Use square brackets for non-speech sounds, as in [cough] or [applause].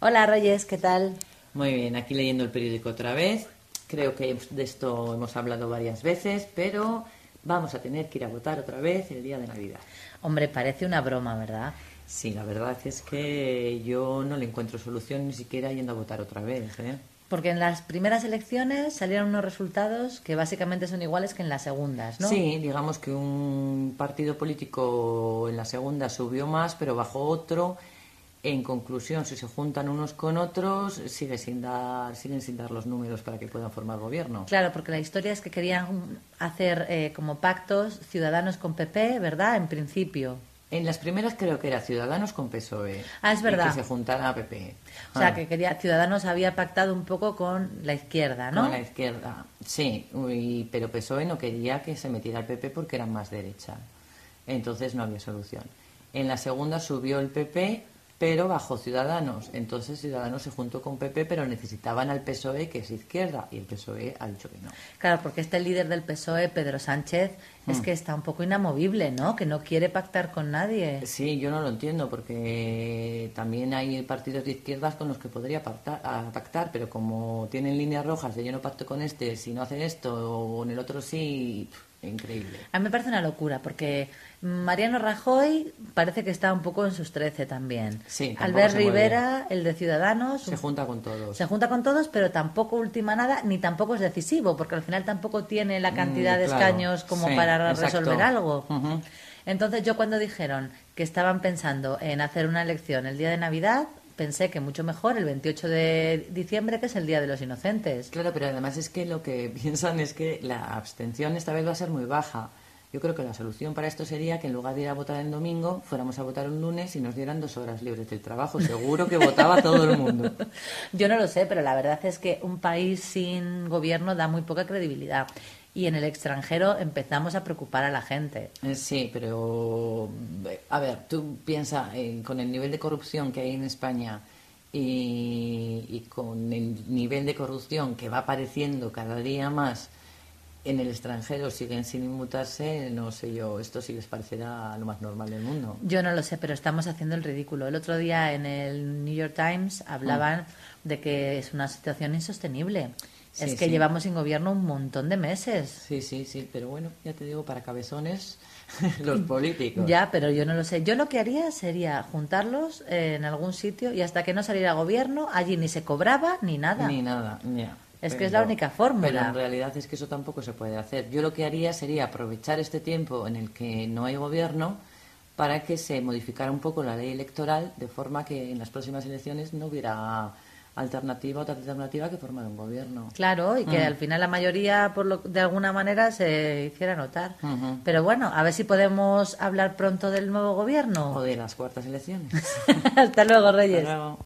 Hola Reyes, ¿qué tal? Muy bien, aquí leyendo el periódico otra vez. Creo que de esto hemos hablado varias veces, pero vamos a tener que ir a votar otra vez el día de Navidad. Hombre, parece una broma, ¿verdad? Sí, la verdad es que yo no le encuentro solución ni siquiera yendo a votar otra vez. ¿eh? Porque en las primeras elecciones salieron unos resultados que básicamente son iguales que en las segundas, ¿no? Sí, digamos que un partido político en la segunda subió más, pero bajó otro. En conclusión, si se juntan unos con otros, sigue sin dar, siguen sin dar los números para que puedan formar gobierno. Claro, porque la historia es que querían hacer eh, como pactos ciudadanos con PP, ¿verdad? En principio. En las primeras creo que era Ciudadanos con PSOE. Ah, es verdad. Y que se juntara a PP. O sea, Ah, que quería Ciudadanos había pactado un poco con la izquierda, ¿no? Con la izquierda, sí. pero PSOE no quería que se metiera el PP porque era más derecha. Entonces no había solución. En la segunda subió el PP, pero bajó Ciudadanos. Entonces Ciudadanos se juntó con PP, pero necesitaban al PSOE, que es izquierda. Y el PSOE ha dicho que no. Claro, porque este líder del PSOE, Pedro Sánchez, es Mm. que está un poco inamovible, ¿no? Que no quiere pactar con nadie. Sí, yo no lo entiendo, porque también hay partidos de izquierdas con los que podría pactar, a pactar, pero como tienen líneas rojas de yo no pacto con este, si no hacen esto, o en el otro sí, increíble. A mí me parece una locura, porque Mariano Rajoy parece que está un poco en sus trece también. Sí, Albert. Rivera, el de Ciudadanos, Se junta con todos. se junta con todos, pero tampoco ultima nada, ni tampoco es decisivo, porque al final tampoco tiene la cantidad Mm, de claro. escaños como Sí, para exacto. resolver algo. Entonces yo cuando dijeron que estaban pensando en hacer una elección el día de Navidad, pensé que mucho mejor el 28 de diciembre, que es el Día de los Inocentes. Claro, pero además es que lo que [laughs] piensan es que la abstención esta vez va a ser muy baja. Yo creo que la solución para esto sería que en lugar de ir a votar el domingo, fuéramos a votar un lunes y nos dieran dos horas libres del trabajo. Seguro que votaba todo el mundo. [laughs] Yo no lo sé, pero la verdad es que un país sin gobierno da muy poca credibilidad. Y en el extranjero empezamos a preocupar a la gente. Eh, Sí, pero eh, a ver, tú piensas con el nivel de corrupción que hay en España y, y con el nivel de corrupción que va apareciendo cada día más en el extranjero, siguen sin inmutarse, no sé yo, esto sí les parecerá lo más normal del mundo. Yo no lo sé, pero estamos haciendo el ridículo. El otro día en el New York Times hablaban de que es una situación insostenible. Sí, es que sí. llevamos sin gobierno un montón de meses. Sí, sí, sí, pero bueno, ya te digo, para cabezones, [laughs] los [laughs] políticos. Ya, pero yo no lo sé. Yo lo que haría sería juntarlos en algún sitio y hasta que no saliera gobierno, allí ni se cobraba ni nada. Ni nada, ya. Es que es la única fórmula. Pero en realidad es que eso tampoco se puede hacer. Yo lo que haría sería aprovechar este tiempo en el que no hay gobierno para que se modificara un poco la ley electoral de forma que en las próximas elecciones no hubiera alternativa otra alternativa que formar un gobierno. Claro, y que Mm. al final la mayoría, por lo, de alguna manera, se hiciera notar. Pero bueno, a ver si podemos hablar pronto del nuevo gobierno. O de las cuartas elecciones. [laughs] Hasta luego, Hasta Reyes. luego.